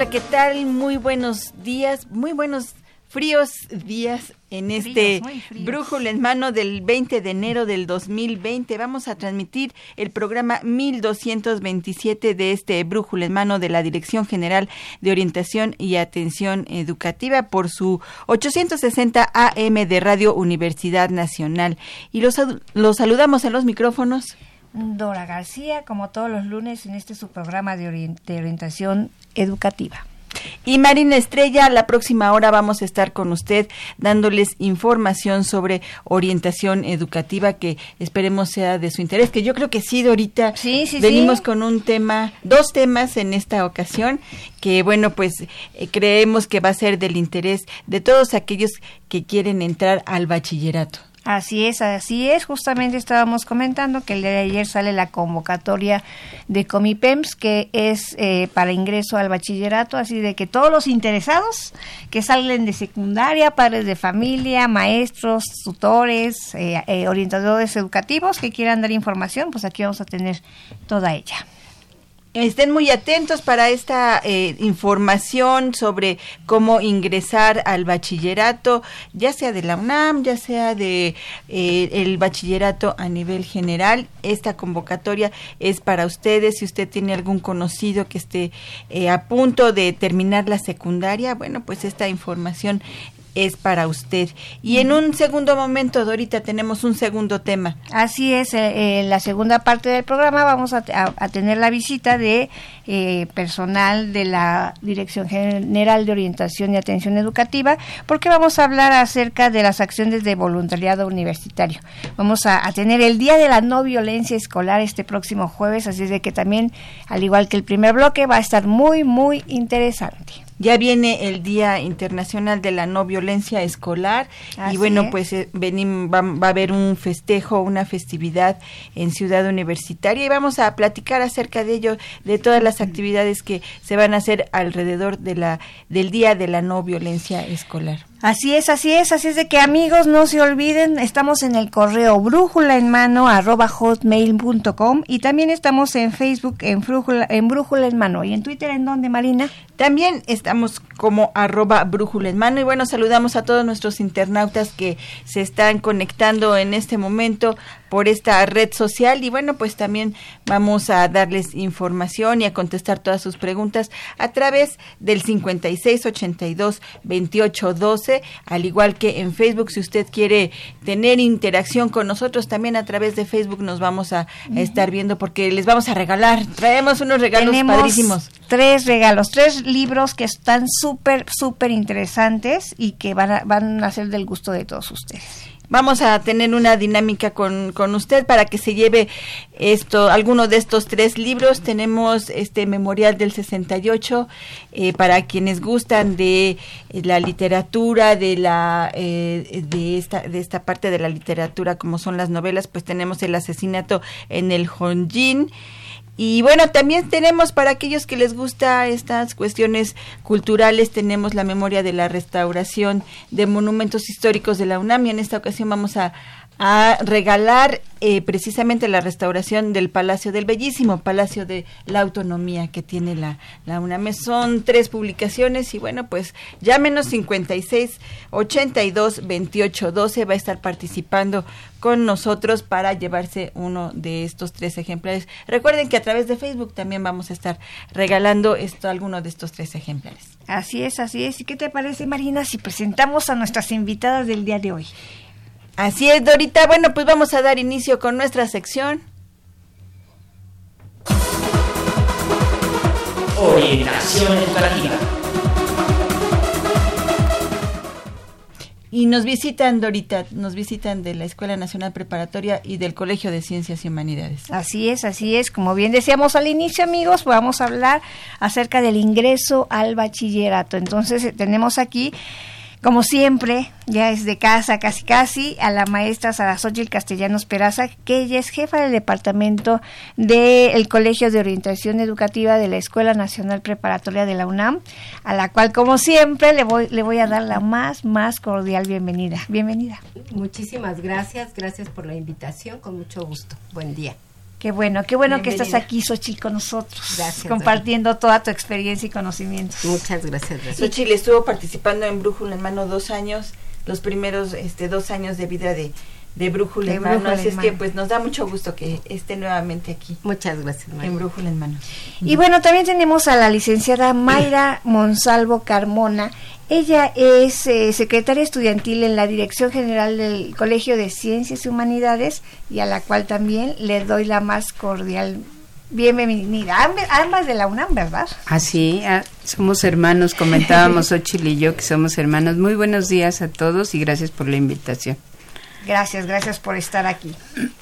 Hola, ¿qué tal? Muy buenos días, muy buenos fríos días en este brújula en mano del 20 de enero del 2020. Vamos a transmitir el programa 1227 de este brújula en mano de la Dirección General de Orientación y Atención Educativa por su 860 AM de Radio Universidad Nacional. Y los, los saludamos en los micrófonos. Dora García, como todos los lunes en este su programa de, orientación educativa. Y Marina Estrella, la próxima hora vamos a estar con usted dándoles información sobre orientación educativa que esperemos sea de su interés, que yo creo que sí, Dorita. Sí, sí, Venimos con un tema, dos temas en esta ocasión, que bueno, pues eh, creemos que va a ser del interés de todos aquellos que quieren entrar al bachillerato. Así es, así es. Justamente estábamos comentando que el día de ayer sale la convocatoria de Comipems, que es eh, para ingreso al bachillerato, así de que todos los interesados que salen de secundaria, padres de familia, maestros, tutores, eh, eh, orientadores educativos que quieran dar información, pues aquí vamos a tener toda ella. Estén muy atentos para esta eh, información sobre cómo ingresar al bachillerato, ya sea de la UNAM, ya sea de eh, el bachillerato a nivel general. Esta convocatoria es para ustedes. Si usted tiene algún conocido que esté eh, a punto de terminar la secundaria, bueno, pues esta información es para usted. Y en un segundo momento, Dorita, tenemos un segundo tema. Así es, eh, en la segunda parte del programa vamos a, tener la visita de eh, personal de la Dirección General de Orientación y Atención Educativa, porque vamos a hablar acerca de las acciones de voluntariado universitario. Vamos a, a tener el Día de la No Violencia Escolar este próximo jueves, así es de que también, al igual que el primer bloque, va a estar muy, muy interesante. Ya viene el Día Internacional de la No Violencia Escolar y bueno, pues eh, va, va, a haber un festejo, una festividad en Ciudad Universitaria y vamos a platicar acerca de ello, de todas las actividades que se van a hacer alrededor de la del Día de la No Violencia Escolar. Así es, así es, así es de que amigos no se olviden, estamos en el correo brújula en mano arroba hotmail.com y también estamos en Facebook en brújula, en brújula en mano y en Twitter en donde Marina. También estamos como arroba brújula en mano y bueno, saludamos a todos nuestros internautas que se están conectando en este momento por esta red social. Y bueno, pues también vamos a darles información y a contestar todas sus preguntas a través del 5682 2812, al igual que en Facebook si usted quiere tener interacción con nosotros también a través de Facebook nos vamos a, estar viendo porque les vamos a regalar, traemos unos regalos Tenemos padrísimos. Tres regalos, tres libros que están súper súper interesantes y que van a, van a ser del gusto de todos ustedes vamos a tener una dinámica con, con usted para que se lleve esto, alguno de estos tres libros. Tenemos este memorial del 68 eh, para quienes gustan de eh, la literatura, de la eh, de esta de esta parte de la literatura como son las novelas, pues tenemos el asesinato en el Honjin. Y bueno, también tenemos para aquellos que les gusta estas cuestiones culturales, tenemos la memoria de la restauración de monumentos históricos de la UNAM. Y en esta ocasión vamos a, a regalar eh, precisamente la restauración del Palacio del Bellísimo Palacio de la Autonomía que tiene la, la UNAM. Son tres publicaciones y bueno, pues llámenos 56 82 28 12 va a estar participando con nosotros para llevarse uno de estos tres ejemplares. Recuerden que a través de Facebook también vamos a estar regalando esto, alguno de estos tres ejemplares. Así es, así es. ¿Y qué te parece, Marina, si presentamos a nuestras invitadas del día de hoy? Así es, Dorita. Bueno, pues vamos a dar inicio con nuestra sección. Orientación educativa. Y nos visitan, Dorita, nos visitan de la Escuela Nacional Preparatoria y del Colegio de Ciencias y Humanidades. Así es, así es. Como bien decíamos al inicio, amigos, vamos a hablar acerca del ingreso al bachillerato. Entonces, tenemos aquí como siempre, ya es de casa casi casi, a la maestra Sarasóchil Castellanos Peraza, que ella es jefa del departamento del Colegio de Orientación Educativa de la Escuela Nacional Preparatoria de la UNAM, a la cual, como siempre, le voy, le voy a dar la más, más cordial bienvenida. Bienvenida. Muchísimas gracias, gracias por la invitación, con mucho gusto. Buen día. Qué bueno, qué bueno que estás aquí, Xochitl, con nosotros. Gracias. Compartiendo toda tu experiencia y conocimientos. Muchas gracias. gracias. Xochitl estuvo participando en Brújula en Mano dos años, los primeros este, dos años de vida de, de Brújula De en Mano. Brújula Así en es que pues nos da mucho gusto que esté nuevamente aquí Muchas gracias, María. en Brújula en Mano. Y bueno, también tenemos a la licenciada Mayra Monsalvo Carmona. Ella es eh, secretaria estudiantil en la Dirección General del Colegio de Ciencias y Humanidades y a la cual también le doy la más cordial bienvenida. Amb- Ambas de la UNAM, ¿verdad? Así, ah, somos hermanos, comentábamos Ochil y yo que somos hermanos. Muy buenos días a todos y gracias por la invitación. Gracias, gracias por estar aquí.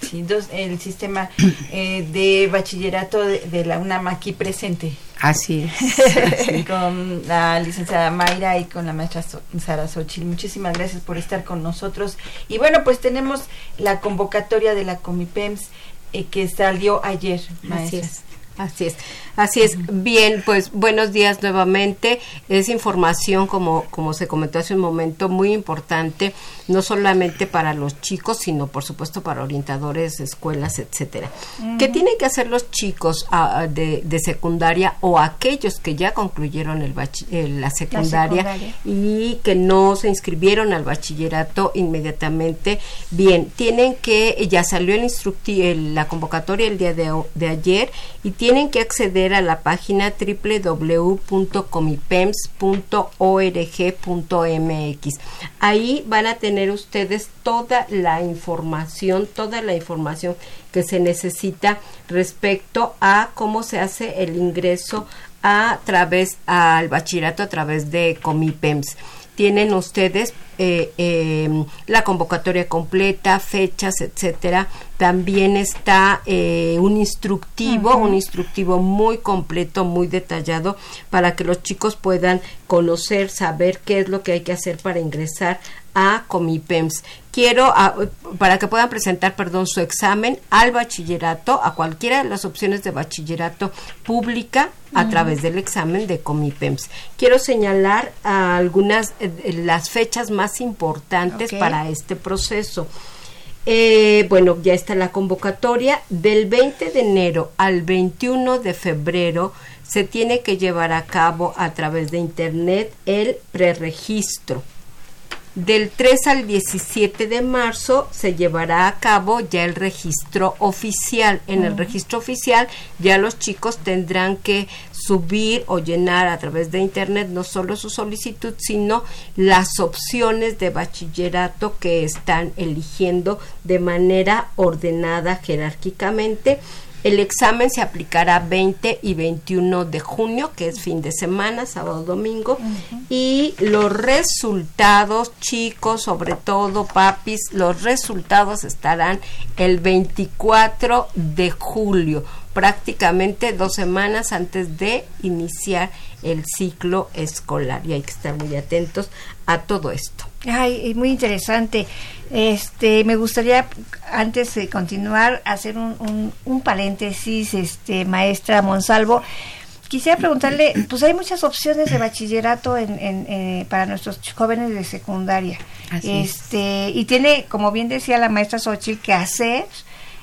Sí, dos, el sistema eh, de bachillerato de, de la UNAM aquí presente. Así es. con la licenciada Mayra y con la maestra So- Sara Xochitl. Muchísimas gracias por estar con nosotros. Y bueno, pues tenemos la convocatoria de la Comipems eh, que salió ayer, Así maestra. es. Así es, así es. Bien, pues buenos días nuevamente. Es información, como, como se comentó hace un momento, muy importante, no solamente para los chicos, sino por supuesto para orientadores, escuelas, etcétera. ¿Qué tienen que hacer los chicos de, de secundaria o aquellos que ya concluyeron el bachi- eh, la secundaria secundaria. y que no se inscribieron al bachillerato inmediatamente. Bien, tienen que, ya salió el instructi el- la convocatoria el día de, de ayer y tienen que acceder a la página www.comipems.org.mx. Ahí van a tener ustedes toda la información, toda la información que se necesita respecto a cómo se hace el ingreso a través al bachillerato a través de Comipems. Tienen ustedes eh, eh, la convocatoria completa, fechas, etcétera. También está eh, un instructivo, un instructivo muy completo, muy detallado, para que los chicos puedan conocer, saber qué es lo que hay que hacer para ingresar a Comipems. Quiero, ah, para que puedan presentar, perdón, su examen al bachillerato, a cualquiera de las opciones de bachillerato pública a través del examen de Comipems. Quiero señalar algunas, eh, las fechas más importantes para este proceso. Eh, bueno, ya está la convocatoria. Del 20 de enero al 21 de febrero se tiene que llevar a cabo a través de Internet el preregistro. Del 3 al 17 de marzo se llevará a cabo ya el registro oficial. En el registro oficial ya los chicos tendrán que subir o llenar a través de internet no solo su solicitud, sino las opciones de bachillerato que están eligiendo de manera ordenada jerárquicamente. El examen se aplicará 20 y 21 de junio, que es fin de semana, sábado, domingo. Y los resultados, chicos, sobre todo papis, los resultados estarán el 24 de julio, prácticamente dos semanas antes de iniciar el ciclo escolar. Y hay que estar muy atentos a todo esto. Ay, muy interesante. Este, me gustaría antes de continuar hacer un, un, un paréntesis, este, maestra Monsalvo. quisiera preguntarle, pues hay muchas opciones de bachillerato en, en, eh, para nuestros jóvenes de secundaria. Así es. este Y tiene, como bien decía la maestra Xochitl, que hacer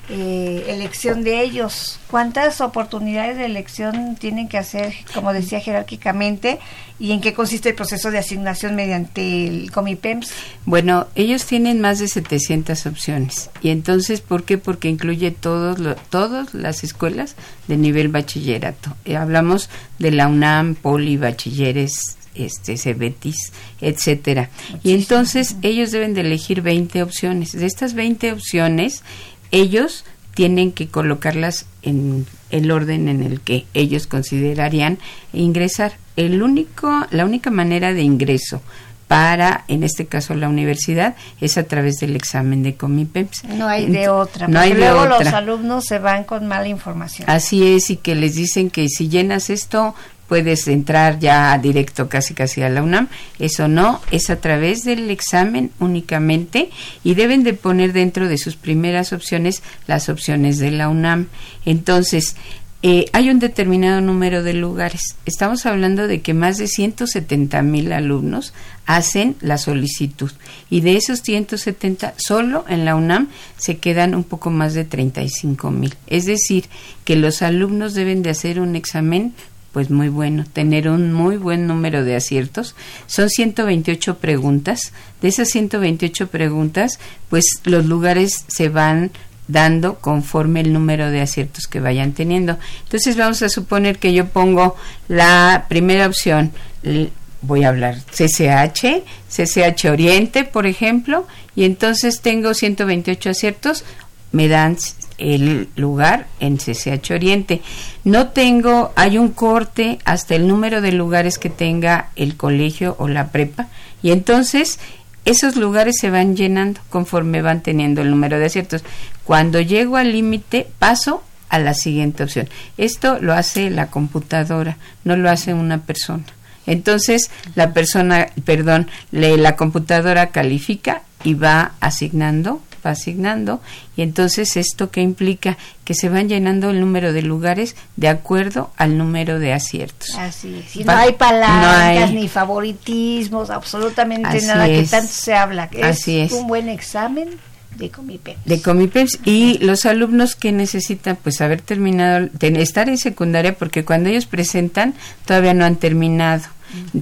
eh, elección de ellos. ¿Cuántas oportunidades de elección tienen que hacer, como decía jerárquicamente, y en qué consiste el proceso de asignación mediante el Comipems? Bueno, ellos tienen más de 700 opciones. Y entonces, ¿por qué? Porque incluye todos lo- todas las escuelas de nivel bachillerato. Eh, hablamos de la UNAM, Poli, Bachilleres, este, Cebetis, etcétera. Y entonces ellos deben de elegir 20 opciones. De estas 20 opciones, ellos tienen que colocarlas en el orden en el que ellos considerarían ingresar. El único, la única manera de ingreso para, en este caso, la universidad es a través del examen de Comipems. No hay de otra. No hay porque de luego los otra. alumnos se van con mala información. Así es, y que les dicen que si llenas esto puedes entrar ya directo casi casi a la UNAM. Eso no, es a través del examen únicamente y deben de poner dentro de sus primeras opciones las opciones de la UNAM. Entonces, eh, hay un determinado número de lugares. Estamos hablando de que más de 170 mil alumnos hacen la solicitud y de esos 170 solo en la UNAM se quedan un poco más de 35 mil. Es decir, que los alumnos deben de hacer un examen pues muy bueno, tener un muy buen número de aciertos. Son 128 preguntas. De esas 128 preguntas, pues los lugares se van dando conforme el número de aciertos que vayan teniendo. Entonces vamos a suponer que yo pongo la primera opción, voy a hablar CCH, CCH Oriente, por ejemplo, y entonces tengo 128 aciertos, me dan el lugar en CCH Oriente. No tengo, hay un corte hasta el número de lugares que tenga el colegio o la prepa, y entonces esos lugares se van llenando conforme van teniendo el número de aciertos. Cuando llego al límite, paso a la siguiente opción. Esto lo hace la computadora, no lo hace una persona. Entonces, la persona, perdón, le, la computadora califica y va asignando, va asignando, y entonces esto que implica que se van llenando el número de lugares de acuerdo al número de aciertos. Así es. Y no hay palancas, no hay- ni favoritismos, absolutamente Así nada que tanto se habla. Es Así es. un buen examen de Comipems. de y los alumnos que necesitan pues haber terminado ten- estar en secundaria porque cuando ellos presentan todavía no han terminado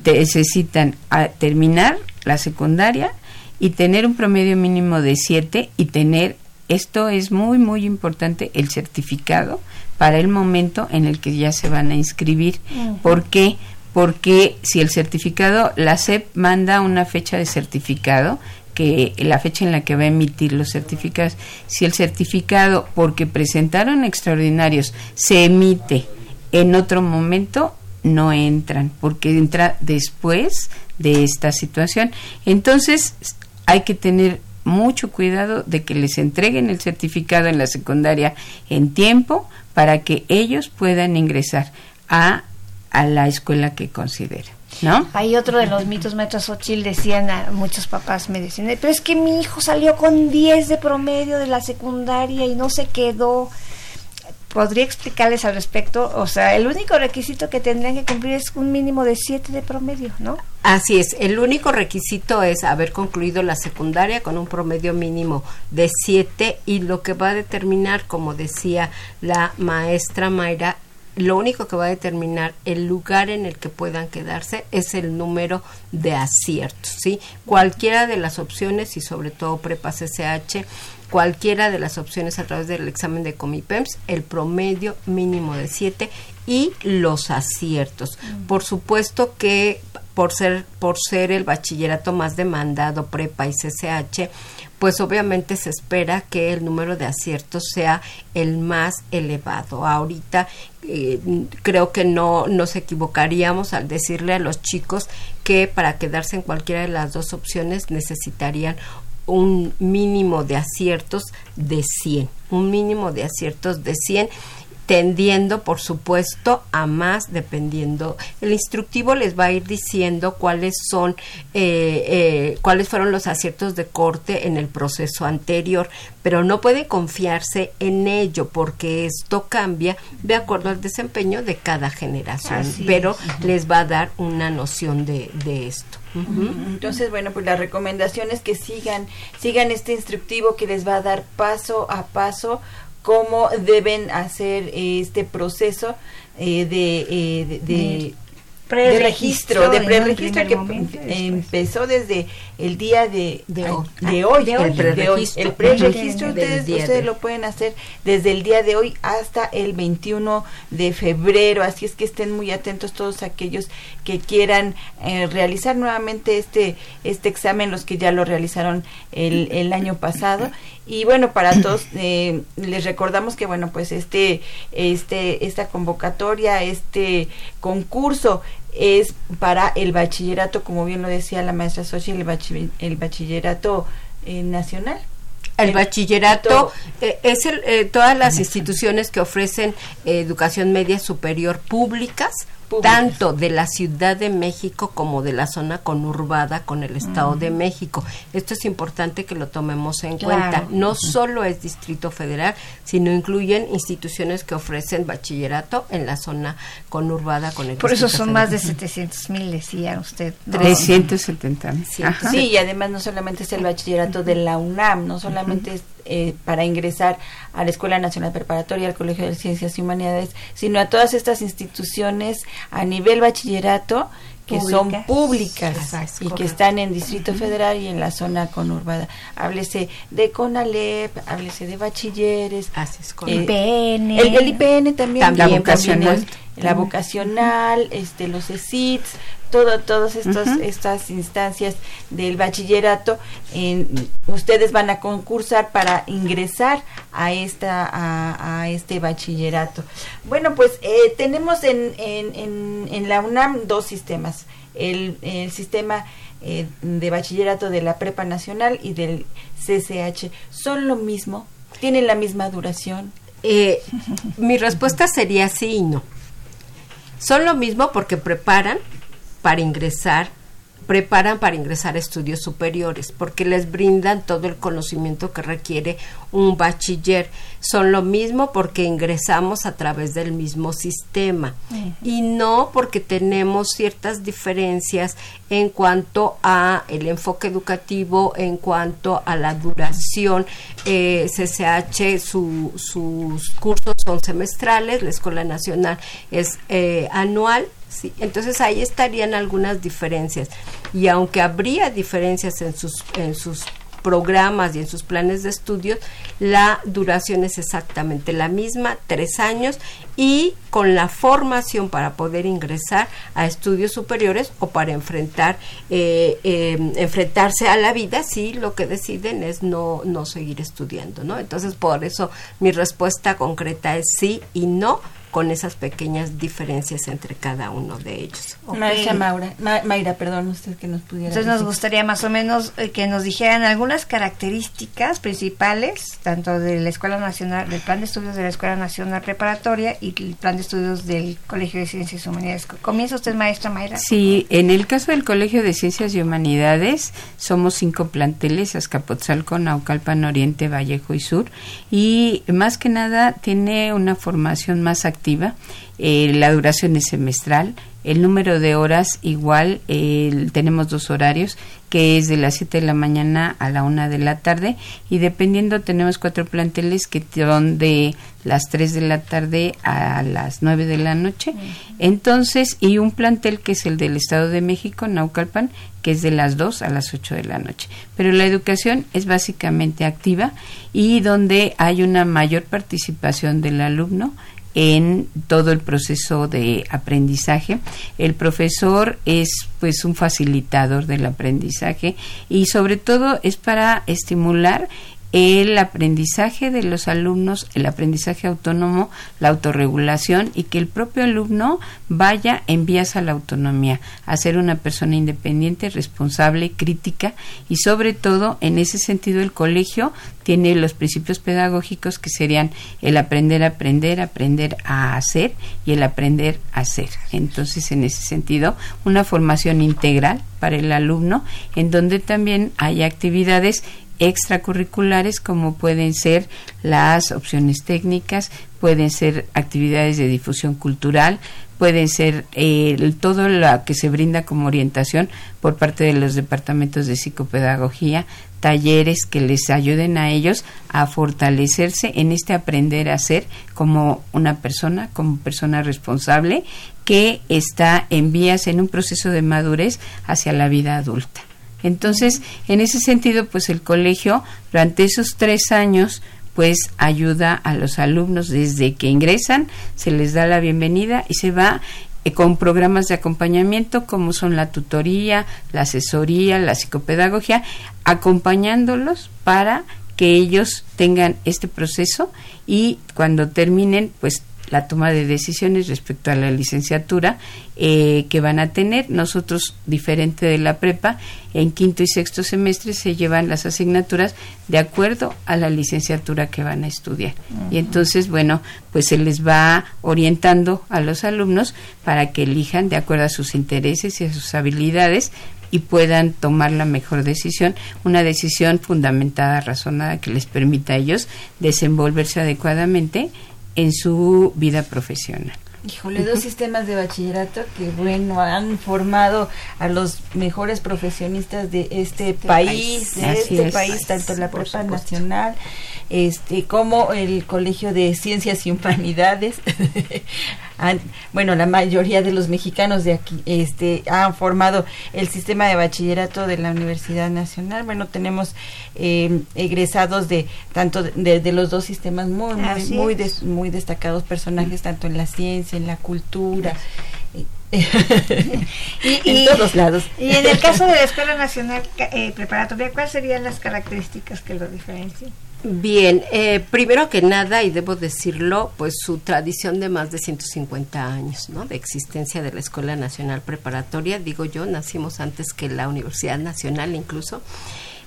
Te- necesitan ah, terminar la secundaria y tener un promedio mínimo de 7 y tener esto es muy muy importante el certificado para el momento en el que ya se van a inscribir ¿por qué? porque si el certificado la SEP manda una fecha de certificado que la fecha en la que va a emitir los certificados, si el certificado porque presentaron extraordinarios se emite en otro momento, no entran, porque entra después de esta situación. Entonces, hay que tener mucho cuidado de que les entreguen el certificado en la secundaria en tiempo para que ellos puedan ingresar a, a la escuela que consideren. ¿No? Hay otro de los mitos, maestra Xochitl, decían a muchos papás, me decían, pero es que mi hijo salió con 10 de promedio de la secundaria y no se quedó. ¿Podría explicarles al respecto? O sea, el único requisito que tendrían que cumplir es un mínimo de 7 de promedio, ¿no? Así es, el único requisito es haber concluido la secundaria con un promedio mínimo de 7 y lo que va a determinar, como decía la maestra Mayra, lo único que va a determinar el lugar en el que puedan quedarse es el número de aciertos, ¿sí? Cualquiera de las opciones y sobre todo prepa CCH, cualquiera de las opciones a través del examen de Comipems, el promedio mínimo de 7 y los aciertos. Por supuesto que por ser por ser el bachillerato más demandado prepa y CCH, pues obviamente se espera que el número de aciertos sea el más elevado. Ahorita eh, creo que no nos equivocaríamos al decirle a los chicos que para quedarse en cualquiera de las dos opciones necesitarían un mínimo de aciertos de 100, un mínimo de aciertos de 100 tendiendo, por supuesto, a más dependiendo. El instructivo les va a ir diciendo cuáles son, eh, eh, cuáles fueron los aciertos de corte en el proceso anterior, pero no puede confiarse en ello porque esto cambia de acuerdo al desempeño de cada generación, pero les va a dar una noción de, de esto. Entonces, bueno, pues la recomendación es que sigan, sigan este instructivo que les va a dar paso a paso cómo deben hacer este proceso eh, de, eh, de, de registro, de preregistro que empezó desde el día de, de, hoy, de hoy, el preregistro. El preregistro ustedes, lo pueden hacer desde el día de hoy hasta el 21 de febrero, así es que estén muy atentos todos aquellos que quieran eh, realizar nuevamente este este examen, los que ya lo realizaron el, el año pasado. Y bueno para todos eh, les recordamos que bueno pues este este esta convocatoria este concurso es para el bachillerato como bien lo decía la maestra Sochi el, el bachillerato eh, nacional. El bachillerato eh, es el, todas las instituciones que ofrecen educación media superior públicas tanto de la Ciudad de México como de la zona conurbada con el Estado de México. Esto es importante que lo tomemos en cuenta. No solo es Distrito Federal, sino incluyen instituciones que ofrecen bachillerato en la zona conurbada con el Por eso son más de 700 mil, decía usted. 370 mil. Sí, y además no solamente es el bachillerato de la UNAM, no solamente es eh, para ingresar a la Escuela Nacional Preparatoria, al Colegio de Ciencias y Humanidades, sino a todas estas instituciones a nivel bachillerato que son públicas y que están en Distrito Federal y en la zona conurbada. Háblese de CONALEP, háblese de bachilleres. el IPN. El, IPN también. La vocacional. La vocacional, este, los ESITs, todo, todas estas, estas instancias del bachillerato, en, ustedes van a concursar para ingresar a esta a, este bachillerato. Bueno, pues eh, tenemos en, en, en, la UNAM dos sistemas. El, el sistema eh, de bachillerato de la Prepa Nacional y del CCH. ¿Son lo mismo? ¿Tienen la misma duración? Eh, mi respuesta sería sí y no. Son lo mismo porque preparan para ingresar, preparan para ingresar a estudios superiores, porque les brindan todo el conocimiento que requiere un bachiller. Son lo mismo porque ingresamos a través del mismo sistema y no porque tenemos ciertas diferencias en cuanto a el enfoque educativo, en cuanto a la duración. Eh, CCH, sus cursos son semestrales, la Escuela Nacional es eh, anual entonces ahí estarían algunas diferencias. Y aunque habría diferencias en sus, en sus programas y en sus planes de estudios, la duración es exactamente la misma, tres años, y con la formación para poder ingresar a estudios superiores o para enfrentar eh, em, enfrentarse a la vida si lo que deciden es no, no seguir estudiando, ¿no? Entonces, por eso mi respuesta concreta es sí y no con esas pequeñas diferencias entre cada uno de ellos. Maura, Mayra, perdón, usted que nos pudiera. Entonces nos gustaría más o menos eh, que nos dijeran algunas características principales, tanto de la Escuela Nacional, del Plan de Estudios de la Escuela Nacional Preparatoria y el Plan de Estudios del Colegio de Ciencias y Humanidades. ¿Comienza usted, maestra Mayra? Sí, en el caso del Colegio de Ciencias y Humanidades somos cinco planteles, Azcapotzalco, Naucalpan, Oriente, Vallejo y Sur, y más que nada tiene una formación más activa eh, la duración es semestral, el número de horas igual, tenemos dos horarios, que es de las 7 de la mañana a la 1 de la tarde, y dependiendo tenemos cuatro planteles que son de las 3 de la tarde a las 9 de la noche. Entonces, y un plantel que es el del Estado de México, Naucalpan, que es de las 2 a las 8 de la noche. Pero la educación es básicamente activa y donde hay una mayor participación del alumno en todo el proceso de aprendizaje. El profesor es pues un facilitador del aprendizaje y sobre todo es para estimular el aprendizaje de los alumnos, el aprendizaje autónomo, la autorregulación y que el propio alumno vaya en vías a la autonomía, a ser una persona independiente, responsable, crítica y sobre todo en ese sentido el colegio tiene los principios pedagógicos que serían el aprender a aprender, aprender a hacer y el aprender a hacer. Entonces, en ese sentido, una formación integral para el alumno en donde también hay actividades extracurriculares como pueden ser las opciones técnicas, pueden ser actividades de difusión cultural, pueden ser eh, todo lo que se brinda como orientación por parte de los departamentos de psicopedagogía, talleres que les ayuden a ellos a fortalecerse en este aprender a ser como una persona, como persona responsable que está en vías en un proceso de madurez hacia la vida adulta. Entonces, en ese sentido, pues el colegio durante esos tres años pues ayuda a los alumnos desde que ingresan, se les da la bienvenida y se va eh, con programas de acompañamiento como son la tutoría, la asesoría, la psicopedagogía, acompañándolos para que ellos tengan este proceso y cuando terminen pues la toma de decisiones respecto a la licenciatura eh, que van a tener. Nosotros, diferente de la prepa, en quinto y sexto semestre se llevan las asignaturas de acuerdo a la licenciatura que van a estudiar. Y entonces, bueno, pues se les va orientando a los alumnos para que elijan de acuerdo a sus intereses y a sus habilidades y puedan tomar la mejor decisión, una decisión fundamentada, razonada, que les permita a ellos desenvolverse adecuadamente en su vida profesional. Híjole, dos sistemas de bachillerato que, bueno, han formado a los mejores profesionistas de este, país, de este país, tanto la prepa nacional este como el Colegio de Ciencias y Humanidades. bueno, la mayoría de los mexicanos de aquí este han formado el sistema de bachillerato de la Universidad Nacional. Bueno, tenemos eh, egresados de tanto de, los dos sistemas muy muy muy, muy destacados personajes tanto en la ciencia, en la cultura. y, en todos lados. Y en el caso de la Escuela Nacional eh, Preparatoria, ¿cuáles serían las características que lo diferencian? Bien, eh, primero que nada, y debo decirlo, pues su tradición de más de 150 años, ¿no? De existencia de la Escuela Nacional Preparatoria, digo yo, nacimos antes que la Universidad Nacional incluso.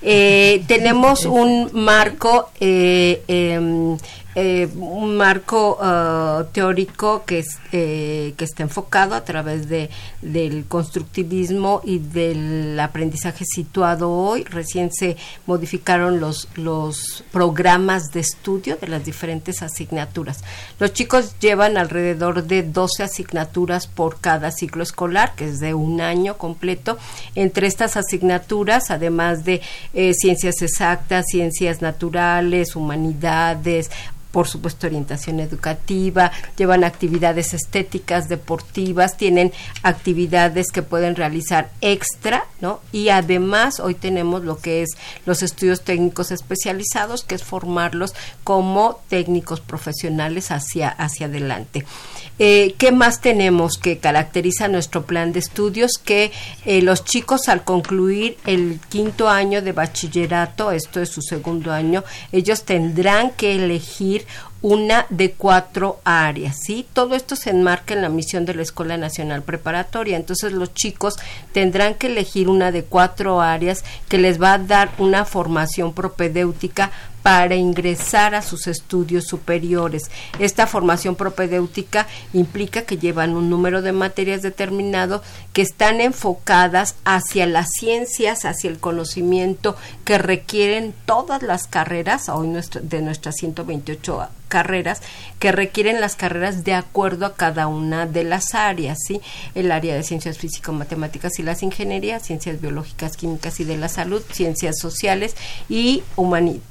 Eh, tenemos un marco eh, em, eh, un marco uh, teórico que, es, eh, que está enfocado a través de, del constructivismo y del aprendizaje situado hoy. Recién se modificaron los, los programas de estudio de las diferentes asignaturas. Los chicos llevan alrededor de 12 asignaturas por cada ciclo escolar, que es de un año completo. Entre estas asignaturas, además de eh, ciencias exactas, ciencias naturales, humanidades, por supuesto orientación educativa, llevan actividades estéticas, deportivas, tienen actividades que pueden realizar extra, ¿no? Y además hoy tenemos lo que es los estudios técnicos especializados, que es formarlos como técnicos profesionales hacia, hacia adelante. Eh, ¿Qué más tenemos que caracteriza nuestro plan de estudios? Que eh, los chicos al concluir el quinto año de bachillerato, esto es su segundo año, ellos tendrán que elegir una de cuatro áreas, ¿sí? Todo esto se enmarca en la misión de la Escuela Nacional Preparatoria, entonces los chicos tendrán que elegir una de cuatro áreas que les va a dar una formación propedéutica para ingresar a sus estudios superiores. Esta formación propedéutica implica que llevan un número de materias determinado que están enfocadas hacia las ciencias, hacia el conocimiento que requieren todas las carreras, hoy de nuestras 128 carreras que requieren las carreras de acuerdo a cada una de las áreas, ¿sí? El área de ciencias físico-matemáticas y las ingenierías, ciencias biológicas, químicas y de la salud, ciencias sociales y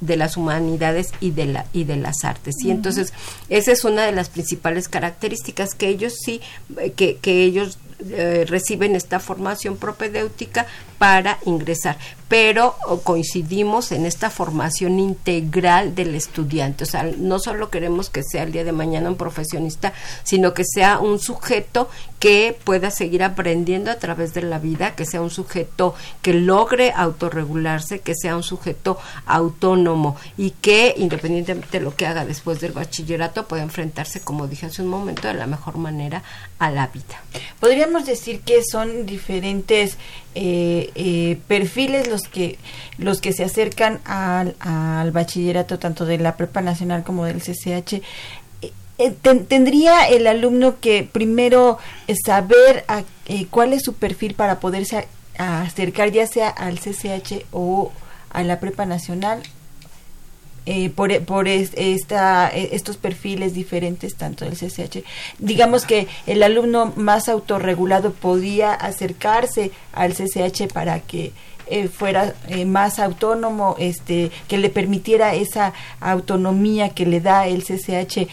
de las humanidades y de la y de las artes. Y entonces esa es una de las principales características que ellos sí eh, que, que ellos eh, reciben esta formación propedéutica para ingresar. Pero coincidimos en esta formación integral del estudiante. O sea, no solo queremos que sea el día de mañana un profesionista, sino que sea un sujeto que pueda seguir aprendiendo a través de la vida, que sea un sujeto que logre autorregularse, que sea un sujeto autónomo y que independientemente de lo que haga después del bachillerato pueda enfrentarse, como dije hace un momento, de la mejor manera a la vida. Podríamos decir que son diferentes eh, eh, perfiles los que los que se acercan al, al, bachillerato tanto de la prepa nacional como del CCH eh, tendría el alumno que primero saber cuál es su perfil para poderse acercar ya sea al CCH o a la prepa nacional eh, por, por esta, e, estos perfiles diferentes, tanto del CCH. Digamos que el alumno más autorregulado podía acercarse al CCH para que eh, fuera eh, más autónomo, este, que le permitiera esa autonomía que le da el CCH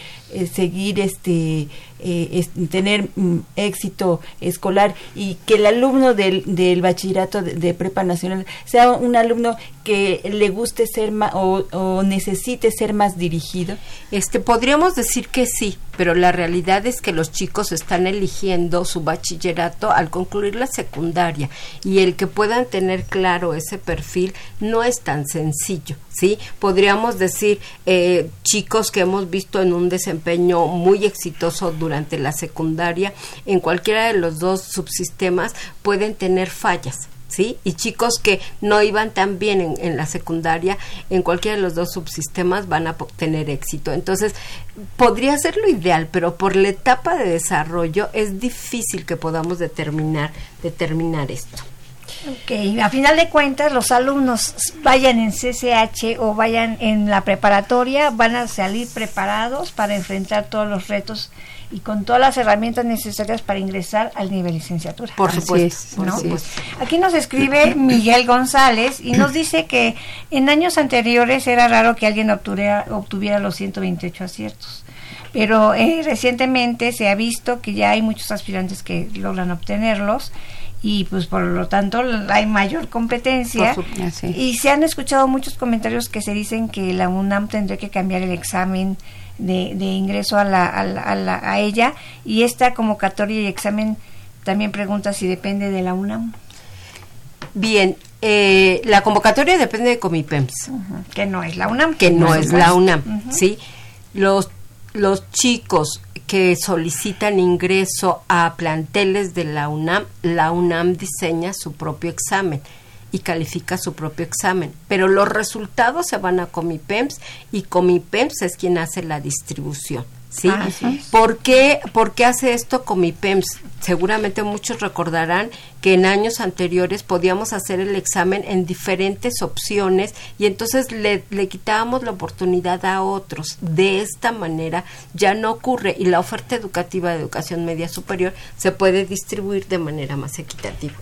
seguir este eh, tener mm, éxito escolar y que el alumno del, del bachillerato de, prepa nacional sea un alumno que le guste ser más o, necesite ser más dirigido? Este podríamos decir que sí, pero la realidad es que los chicos están eligiendo su bachillerato al concluir la secundaria y el que puedan tener claro ese perfil no es tan sencillo, ¿sí? Podríamos decir eh, chicos que hemos visto en un desempeño muy exitoso durante la secundaria en cualquiera de los dos subsistemas pueden tener fallas. ¿Sí? Y chicos que no iban tan bien en, la secundaria, en cualquiera de los dos subsistemas van a tener éxito. Entonces, podría ser lo ideal, pero por la etapa de desarrollo es difícil que podamos determinar, determinar esto. Ok, a final de cuentas, los alumnos vayan en CCH o vayan en la preparatoria, van a salir preparados para enfrentar todos los retos y con todas las herramientas necesarias para ingresar al nivel licenciatura. Por supuesto. Aquí nos escribe Miguel González y nos dice que en años anteriores era raro que alguien obtuviera, obtuviera los 128 aciertos. Pero eh, recientemente se ha visto que ya hay muchos aspirantes que logran obtenerlos y pues por lo tanto hay mayor competencia y se han escuchado muchos comentarios que se dicen que la UNAM tendría que cambiar el examen de, ingreso a, la, a, la, a, ella y esta convocatoria y examen también pregunta si depende de la UNAM. Bien, eh, la convocatoria depende de Comipems. Que no es la UNAM. Que no es la UNAM, ¿sí? Los, los chicos que solicitan ingreso a planteles de la UNAM, la UNAM diseña su propio examen y califica su propio examen. Pero los resultados se van a Comipems y Comipems es quien hace la distribución. ¿sí? Ah, ¿Por, qué, ¿Por qué hace esto Comipems? Seguramente muchos recordarán que en años anteriores podíamos hacer el examen en diferentes opciones y entonces le, le quitábamos la oportunidad a otros. De esta manera ya no ocurre y la oferta educativa de educación media superior se puede distribuir de manera más equitativa.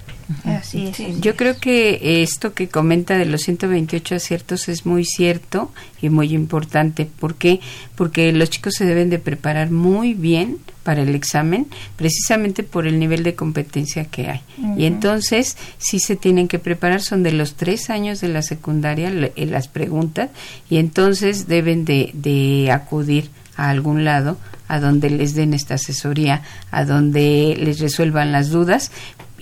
Así es. Yo creo que esto que comenta de los 128 aciertos es muy cierto y muy importante. ¿Por qué? Porque los chicos se deben de preparar muy bien para el examen, precisamente por el nivel de competencia que hay. Y entonces, sí se tienen que preparar, son de los tres años de la secundaria eh, las preguntas, y entonces deben de, de acudir a algún lado a donde les den esta asesoría, a donde les resuelvan las dudas,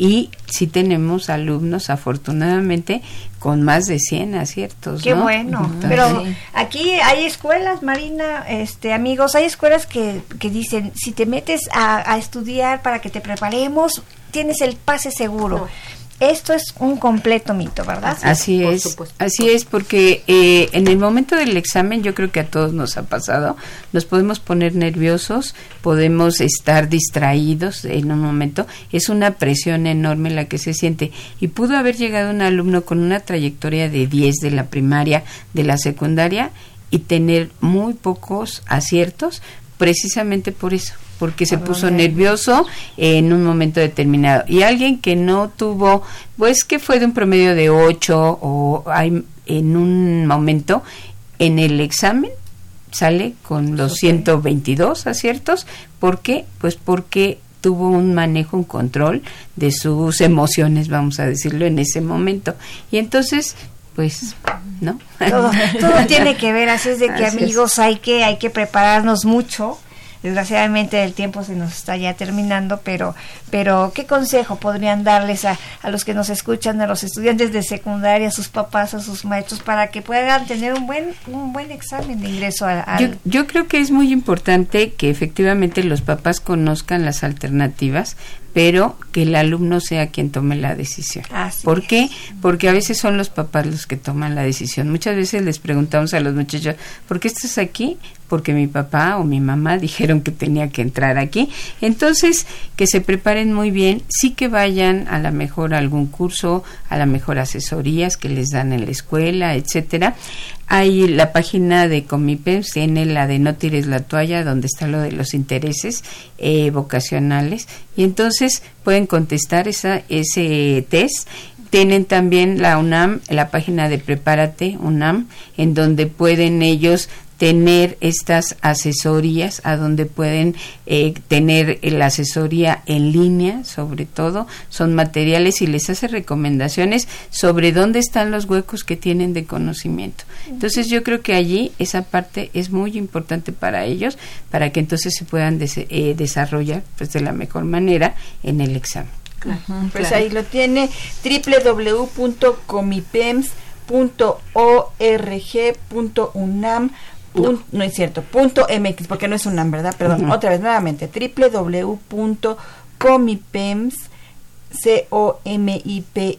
y sí tenemos alumnos afortunadamente con más de 100 aciertos. Qué bueno, pero aquí hay escuelas, Marina, este amigos, hay escuelas que, que dicen, si te metes a, a estudiar para que te preparemos, tienes el pase seguro. Esto es un completo mito, ¿verdad? Así es, así es, porque eh, en el momento del examen yo creo que a todos nos ha pasado, nos podemos poner nerviosos, podemos estar distraídos en un momento, es una presión enorme la que se siente. Y pudo haber llegado un alumno con una trayectoria de 10 de la primaria, de la secundaria y tener muy pocos aciertos precisamente por eso porque se puso nervioso en un momento determinado. Y alguien que no tuvo, pues que fue de un promedio de 8 o hay, en un momento en el examen sale con los 122 aciertos. ¿Por qué? Pues porque tuvo un manejo, un control de sus emociones, vamos a decirlo, en ese momento. Y entonces, pues, ¿no? Todo, todo tiene que ver, así es de que amigos, hay que, hay que prepararnos mucho desgraciadamente el tiempo se nos está ya terminando, pero, pero ¿qué consejo podrían darles a, a los que nos escuchan, a los estudiantes de secundaria, a sus papás, a sus maestros, para que puedan tener un buen, un buen examen de ingreso al... Yo, yo creo que es muy importante que efectivamente los papás conozcan las alternativas, pero que el alumno sea quien tome la decisión. Así ¿Por qué? Porque a veces son los papás los que toman la decisión. Muchas veces les preguntamos a los muchachos, ¿por qué estás aquí? Porque mi papá o mi mamá dijeron que tenía que entrar aquí. Entonces, que se preparen muy bien, sí que vayan a la mejor a algún curso, a la mejor asesorías que les dan en la escuela, etcétera. Hay la página de Comipems, tiene la de No tires la toalla, donde está lo de los intereses eh, vocacionales. Y entonces pueden contestar esa, ese test. Tienen también la UNAM, la página de Prepárate UNAM, en donde pueden ellos tener estas asesorías, a donde pueden eh, tener la asesoría en línea, sobre todo, son materiales y les hace recomendaciones sobre dónde están los huecos que tienen de conocimiento. Entonces yo creo que allí esa parte es muy importante para ellos, para que entonces se puedan des eh, desarrollar pues de la mejor manera en el examen. Pues ahí lo tiene www.comipems.org.unam No es cierto, punto MX, porque no es UNAM, ¿verdad? Perdón, otra vez, nuevamente, www.comipems, C-O-M-I-P-E-S,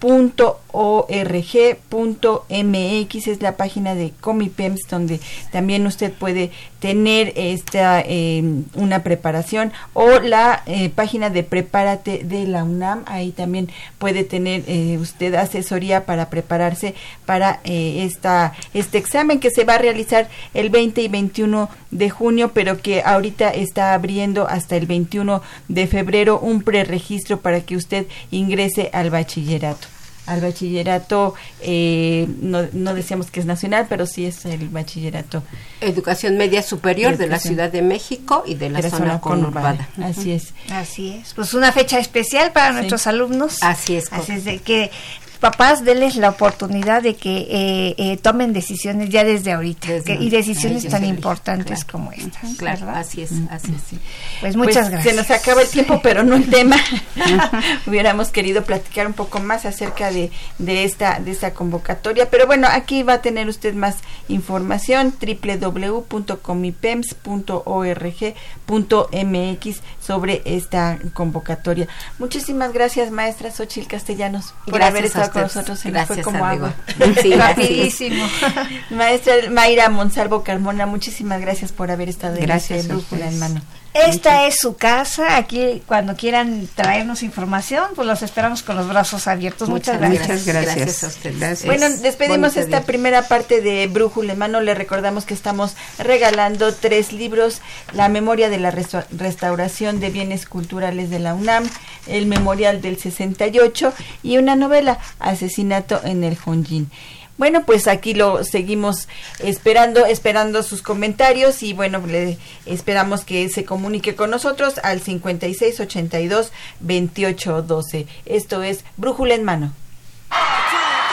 punto org punto mx es la página de Comipems donde también usted puede tener esta eh, una preparación o la eh, página de prepárate de la UNAM. Ahí también puede tener eh, usted asesoría para prepararse para eh, esta este examen que se va a realizar el 20 y 21 de junio pero que ahorita está abriendo hasta el 21 de febrero un preregistro para que usted ingrese al bachillerato al bachillerato, eh, no, no decíamos que es nacional, pero sí es el bachillerato Educación media superior de la. Ciudad de México y de la, de la zona, conurbada. Así es. Así es, pues una fecha especial para Sí. nuestros alumnos. Así es, Así es de que papás denles la oportunidad de que eh, eh, tomen decisiones ya desde ahorita Desde que- y decisiones tan importantes claro. como estas. Claro, ¿verdad? así es, así es. Pues muchas Pues, gracias. Se nos acaba el tiempo, pero no el tema. Hubiéramos querido platicar un poco más acerca de, de esta de esta convocatoria, pero bueno, aquí va a tener usted más información www.comipems.org.mx sobre esta convocatoria. Muchísimas gracias, maestra Xochil Castellanos, por Gracias haber a con nosotros. Se nos fue Gracias, como agua. Sí, Rapidísimo. Maestra Mayra Monsalvo Carmona, muchísimas gracias por haber estado en Gracias este a brújula en mano. Esta es su casa. Aquí, cuando quieran traernos información, pues los esperamos con los brazos abiertos. Muchas, gracias. Muchas gracias. Gracias a ustedes. Gracias. Bueno, despedimos bonito esta día. primera parte de Brújula en Mano. Le recordamos que estamos regalando tres libros: La memoria de la resta- restauración de bienes culturales de la UNAM, el memorial del 68 y una novela, Asesinato en el Honjin. Bueno, pues aquí lo seguimos esperando, esperando sus comentarios y bueno, le esperamos que se comunique con nosotros al 5682 2812. Esto es Brújula en Mano.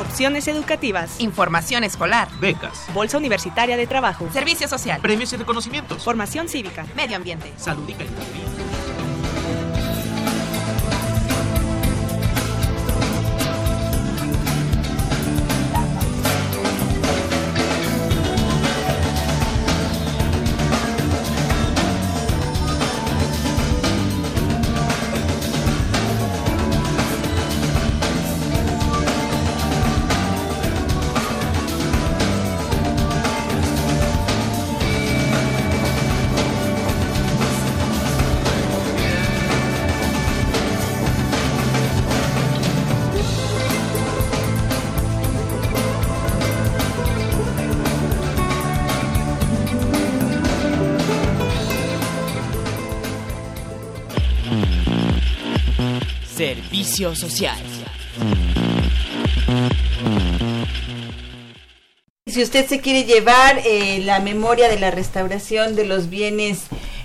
Opciones educativas, información escolar, Becas, bolsa universitaria de trabajo, servicio social, premios y reconocimientos, formación cívica, medio ambiente. salud y calidad Social. Si usted se quiere llevar eh, la memoria de la restauración de los bienes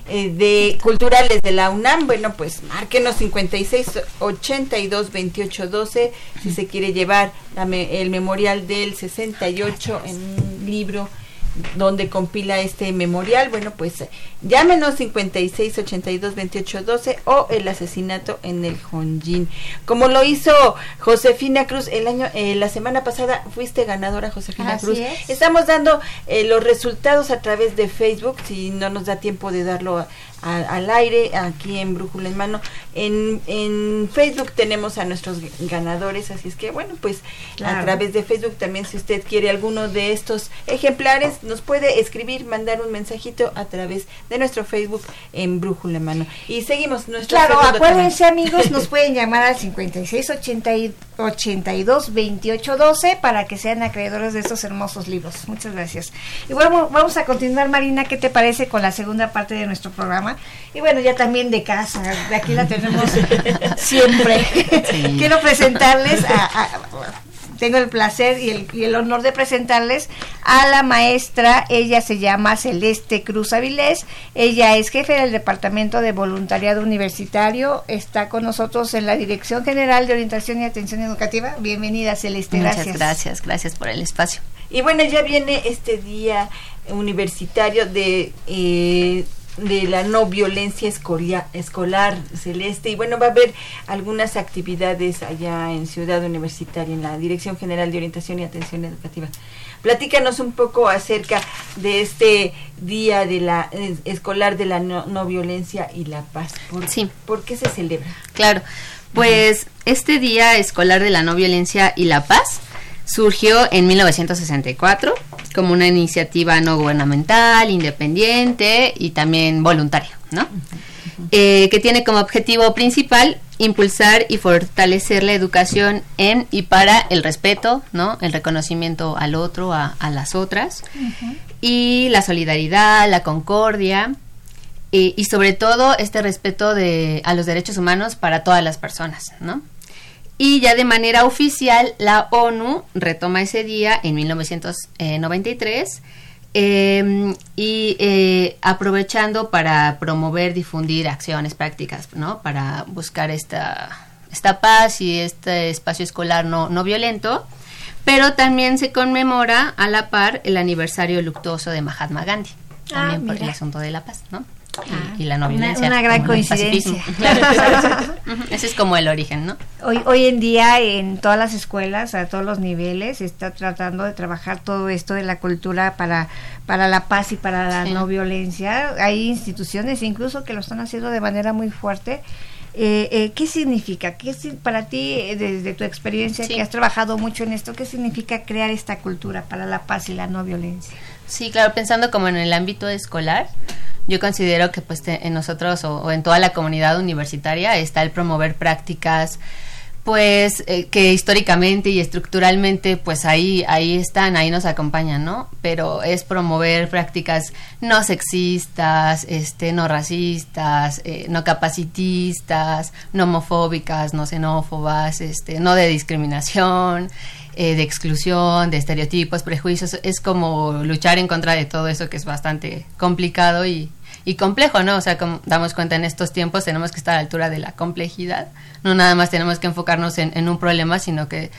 eh, de culturales de la UNAM, bueno, pues márquenos 56 82 28 12 si se quiere llevar la me- el memorial del 68 en un libro donde compila este memorial, bueno, pues llámenos 56 82 28 12 o el asesinato en el Honjin. Como lo hizo Josefina Cruz el año eh, la semana pasada fuiste ganadora Josefina Así Cruz. es. Estamos dando eh, los resultados a través de Facebook, si no nos da tiempo de darlo a- al aire aquí en Brújula en Mano. En, en Facebook tenemos a nuestros ganadores, así es que bueno, pues a través de Facebook también si usted quiere alguno de estos ejemplares, nos puede escribir, mandar un mensajito a través de nuestro Facebook en Brújula en Mano. Y seguimos nuestro Claro, acuérdense amigos, nos pueden llamar al 56 80 y 82 28 12 para que sean acreedores de estos hermosos libros. Muchas gracias. Y bueno, vamos a continuar Marina, ¿qué te parece con la segunda parte de nuestro programa? Y bueno, ya también de casa, de aquí la tenemos siempre. Quiero presentarles a, a- tengo el placer y el, y el honor de presentarles a la maestra. Ella se llama Celeste Cruz Avilés. Ella es jefe del Departamento de Voluntariado Universitario. Está con nosotros en la Dirección General de Orientación y Atención Educativa. Bienvenida, Celeste. Muchas Gracias. gracias, gracias por el espacio. Y bueno, ya viene este día universitario de eh, de la no violencia escolia- escolar celeste y bueno va a haber algunas actividades allá en Ciudad Universitaria en la Dirección General de Orientación y Atención Educativa. Platícanos un poco acerca de este día de la eh, escolar de la no, no violencia y la paz. ¿Por, Sí. ¿Por qué se celebra? Claro, pues este Día Escolar de la No Violencia y la Paz surgió en 1964 como una iniciativa no gubernamental, independiente y también voluntaria, ¿no? Eh, que tiene como objetivo principal impulsar y fortalecer la educación en y para el respeto, ¿no? El reconocimiento al otro, a, a las otras, y la solidaridad, la concordia, y, y sobre todo este respeto de, a los derechos humanos para todas las personas, ¿no? Y ya de manera oficial, la ONU retoma ese día en 1993 eh, y eh, aprovechando para promover, difundir acciones prácticas, ¿no? Para buscar esta, esta paz y este espacio escolar no, no violento. Pero también se conmemora a la par el aniversario luctuoso de Mahatma Gandhi, Ah, también por el asunto de la paz, ¿no? Y, y la no Una- violencia. una gran como el coincidencia. Ese es como el origen, ¿no? Hoy, hoy en día en todas las escuelas, a todos los niveles, se está tratando de trabajar todo esto de la cultura para, para la paz y para la Sí. no violencia. Hay instituciones incluso que lo están haciendo de manera muy fuerte. Eh, eh, ¿Qué significa? ¿Qué para ti, eh, desde tu experiencia, Sí. que has trabajado mucho en esto, qué significa crear esta cultura para la paz y la no violencia? Sí, claro, pensando como en el ámbito escolar, yo considero que pues te- en nosotros o, en toda la comunidad universitaria está el promover prácticas pues eh, que históricamente y estructuralmente pues ahí ahí están, ahí nos acompañan, ¿no? Pero es promover prácticas no sexistas, este no racistas, eh, no capacitistas, no homofóbicas, no xenófobas, este no de discriminación, eh, de exclusión, de estereotipos, prejuicios, es como luchar en contra de todo eso que es bastante complicado y, y complejo, ¿no? O sea, como damos cuenta en estos tiempos tenemos que estar a la altura de la complejidad, no nada más tenemos que enfocarnos en, en un problema, sino que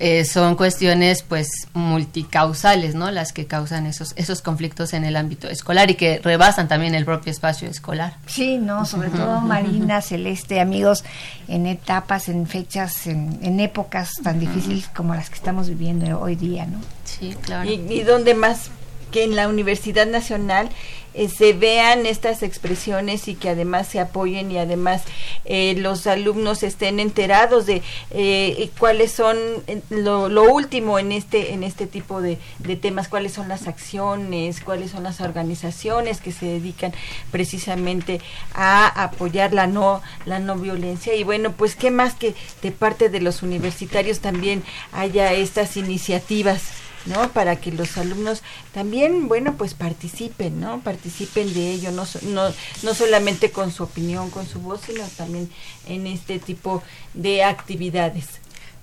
eh, son cuestiones pues multicausales, ¿no? Las que causan esos, esos conflictos en el ámbito escolar y que rebasan también el propio espacio escolar. Sí, no, sobre todo Marina, Celeste, amigos, en etapas, en fechas, en, en épocas tan difíciles como las que estamos viviendo hoy día, ¿no? Sí, claro. y, y donde más que en la Universidad Nacional eh, se vean estas expresiones y que además se apoyen y además eh, los alumnos estén enterados de eh, cuáles son eh, lo, lo último en este en este tipo de, de temas cuáles son las acciones cuáles son las organizaciones que se dedican precisamente a apoyar la no la no violencia. Y bueno pues qué más que de parte de los universitarios también haya estas iniciativas ¿no? Para que los alumnos también, bueno, pues participen, ¿no? Participen de ello, no, no, no solamente con su opinión, con su voz, sino también en este tipo de actividades.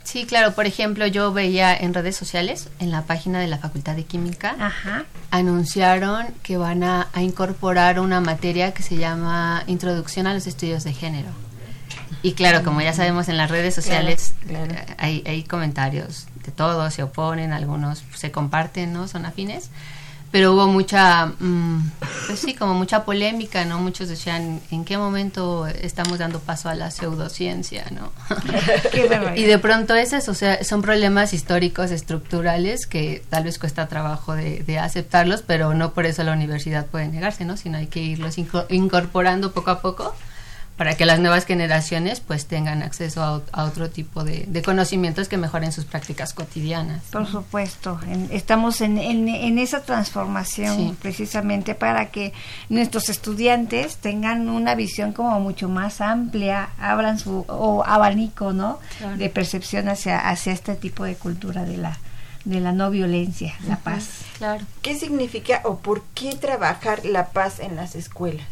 Sí, claro, por ejemplo, yo veía en redes sociales, en la página de la Facultad de Química, anunciaron que van a, a incorporar una materia que se llama Introducción a los Estudios de Género. Y claro, como ya sabemos en las redes sociales Claro, claro. eh, Hay, hay comentarios todos, se oponen, algunos se comparten, ¿no? Son afines. Pero hubo mucha, mm, pues sí, como mucha polémica, ¿no? Muchos decían, ¿en qué momento estamos dando paso a la pseudociencia, ¿no? Y de pronto es eso, o sea, son problemas históricos, estructurales, que tal vez cuesta trabajo de, de aceptarlos, pero no por eso la universidad puede negarse, ¿no? Sino hay que irlos inco- incorporando poco a poco para que las nuevas generaciones pues tengan acceso a, ot- a otro tipo de, de conocimientos que mejoren sus prácticas cotidianas. Por supuesto, en- estamos en, en, en esa transformación Sí. precisamente para que nuestros estudiantes tengan una visión como mucho más amplia, abran su o abanico, ¿no? Claro. De percepción hacia hacia este tipo de cultura de la de la no violencia, la paz. Claro. ¿Qué significa o por qué trabajar la paz en las escuelas?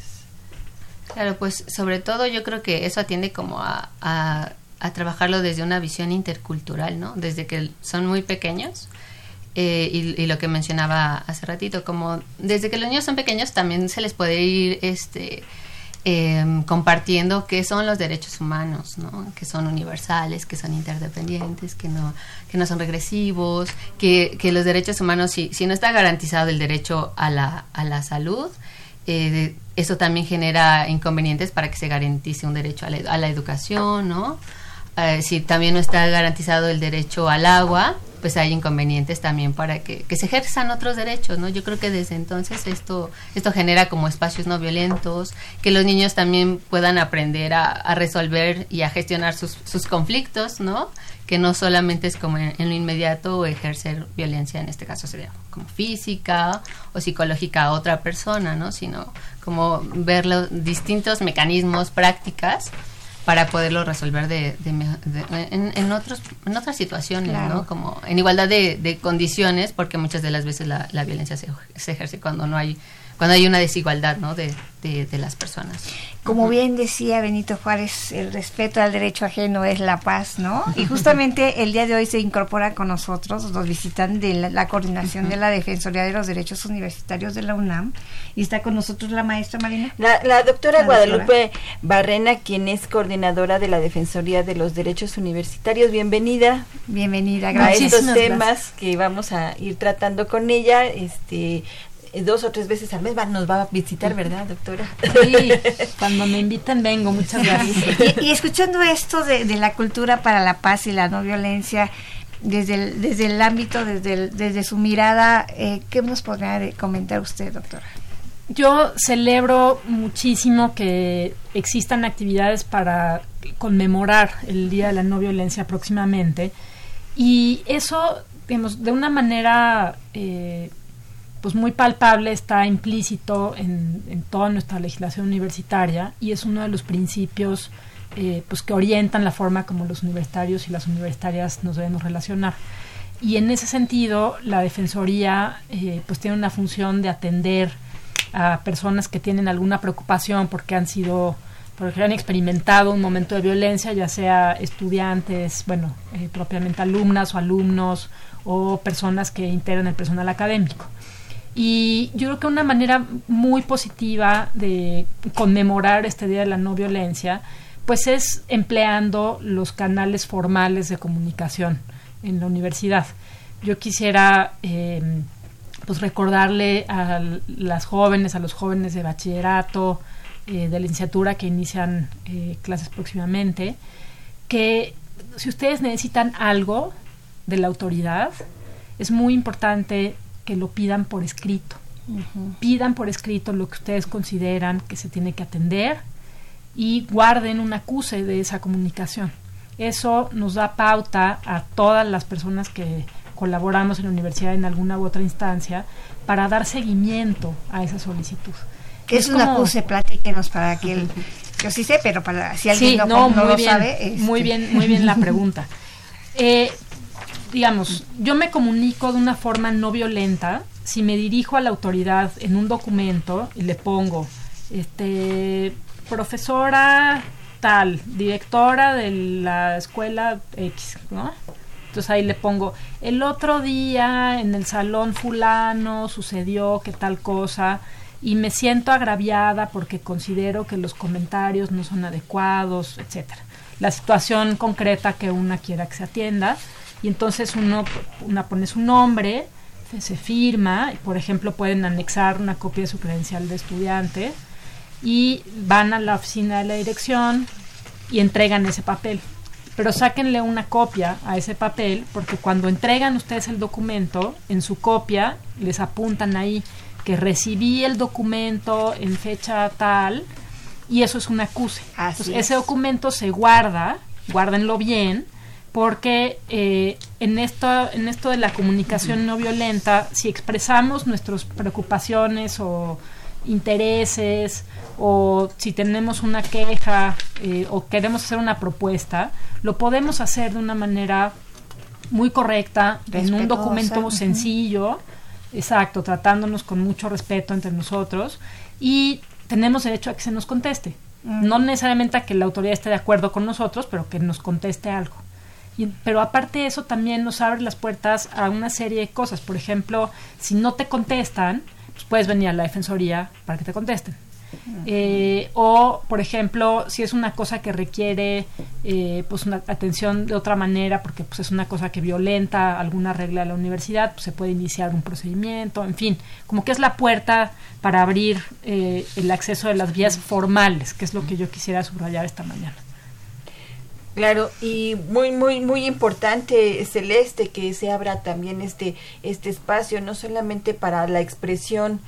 Claro, pues sobre todo yo creo que eso atiende como a, a, trabajarlo desde una visión intercultural, ¿no? Desde que son muy pequeños. eh, y, lo que mencionaba hace ratito, como desde que los niños son pequeños también se les puede ir este em, compartiendo qué son los derechos humanos, ¿no? que son universales, que son interdependientes, que no, que no son regresivos, que, que los derechos humanos, si, si no está garantizado el derecho a la, a la salud, eh, eso también genera inconvenientes para que se garantice un derecho a la, a la educación, ¿no? Eh, si también no está garantizado el derecho al agua, pues hay inconvenientes también para que, que se ejerzan otros derechos, ¿no? Yo creo que desde entonces esto, esto genera como espacios no violentos, que los niños también puedan aprender a, a resolver y a gestionar sus, sus conflictos, ¿no? Que no solamente es como en, en lo inmediato ejercer violencia, en este caso sería como física o psicológica a otra persona, ¿no? Sino como ver los distintos mecanismos, prácticas para poderlo resolver de, de de- en, en otros en otras situaciones Claro. no como en igualdad de, de condiciones porque muchas de las veces la, la violencia se, se ejerce cuando no hay cuando hay una desigualdad no de, de, de las personas Como bien decía Benito Juárez, el respeto al derecho ajeno es la paz, ¿no? Y justamente el día de hoy se incorpora con nosotros, nos visitan de la, la coordinación de la Defensoría de los Derechos Universitarios de la UNAM, y está con nosotros la maestra Marina. La, la doctora La Guadalupe Barrena, quien es coordinadora de la Defensoría de los Derechos Universitarios, bienvenida Bienvenida, a gracias. estos temas que vamos a ir tratando con ella. Este dos o tres veces al mes va- nos va a visitar, ¿verdad, doctora? Sí, cuando me invitan vengo, muchas gracias. y, y escuchando esto de, de la cultura para la paz y la no violencia, desde el, desde el ámbito, desde, el- desde su mirada, eh, ¿qué nos podría comentar usted, doctora? Yo celebro muchísimo que existan actividades para conmemorar el Día de la No Violencia próximamente y eso, digamos, de una manera eh, pues muy palpable está implícito en, en toda nuestra legislación universitaria y es uno de los principios eh, pues que orientan la forma como los universitarios y las universitarias nos debemos relacionar. Y en ese sentido, la Defensoría eh, pues tiene una función de atender a personas que tienen alguna preocupación porque han sido, porque han experimentado un momento de violencia, ya sea estudiantes, bueno, eh, propiamente alumnas o alumnos o personas que integran el personal académico. Y yo creo que una manera muy positiva de conmemorar este Día de la No Violencia, pues es empleando los canales formales de comunicación en la universidad. Yo quisiera eh, pues recordarle a las jóvenes, a los jóvenes de bachillerato, eh, de licenciatura que inician eh, clases próximamente, que si ustedes necesitan algo de la autoridad, es muy importante que lo pidan por escrito. Pidan por escrito lo que ustedes consideran que se tiene que atender y guarden un acuse de esa comunicación. Eso nos da pauta a todas las personas que colaboramos en la universidad en alguna u otra instancia para dar seguimiento a esa solicitud. ¿Qué es, un como- acuse? Platíquenos para que el, yo sí sé, pero para si alguien Sí, no, no, no muy lo bien, sabe. este, muy bien, muy bien la pregunta. Eh, digamos, yo me comunico de una forma no violenta si me dirijo a la autoridad en un documento y le pongo, este, profesora tal, directora de la escuela X, ¿no? Entonces ahí le pongo, el otro día en el salón fulano sucedió que tal cosa y me siento agraviada porque considero que los comentarios no son adecuados, etcétera. La situación concreta que una quiera que se atienda y entonces uno una pone su nombre, se, se firma, por ejemplo pueden anexar una copia de su credencial de estudiante y van a la oficina de la dirección y entregan ese papel pero sáquenle una copia a ese papel porque cuando entregan ustedes el documento, en su copia les apuntan ahí que recibí el documento en fecha tal y eso es un acuse. Entonces, ese documento se guarda, guárdenlo bien, porque eh, en, esto, en esto de la comunicación no violenta, si expresamos nuestras preocupaciones o intereses o si tenemos una queja eh, o queremos hacer una propuesta, lo podemos hacer de una manera muy correcta, en un documento sencillo, exacto, tratándonos con mucho respeto entre nosotros y tenemos derecho a que se nos conteste. No necesariamente a que la autoridad esté de acuerdo con nosotros, pero que nos conteste algo. Y, pero aparte eso también nos abre las puertas a una serie de cosas. Por ejemplo, si no te contestan, pues puedes venir a la defensoría para que te contesten. Eh, o, por ejemplo, si es una cosa que requiere eh, pues una atención de otra manera, porque pues es una cosa que violenta alguna regla de la universidad, pues se puede iniciar un procedimiento, en fin, como que es la puerta para abrir eh, el acceso de las vías formales, que es lo que yo quisiera subrayar esta mañana. Claro, y muy, muy, muy importante, Celeste, que se abra también este, este espacio, no solamente para la expresión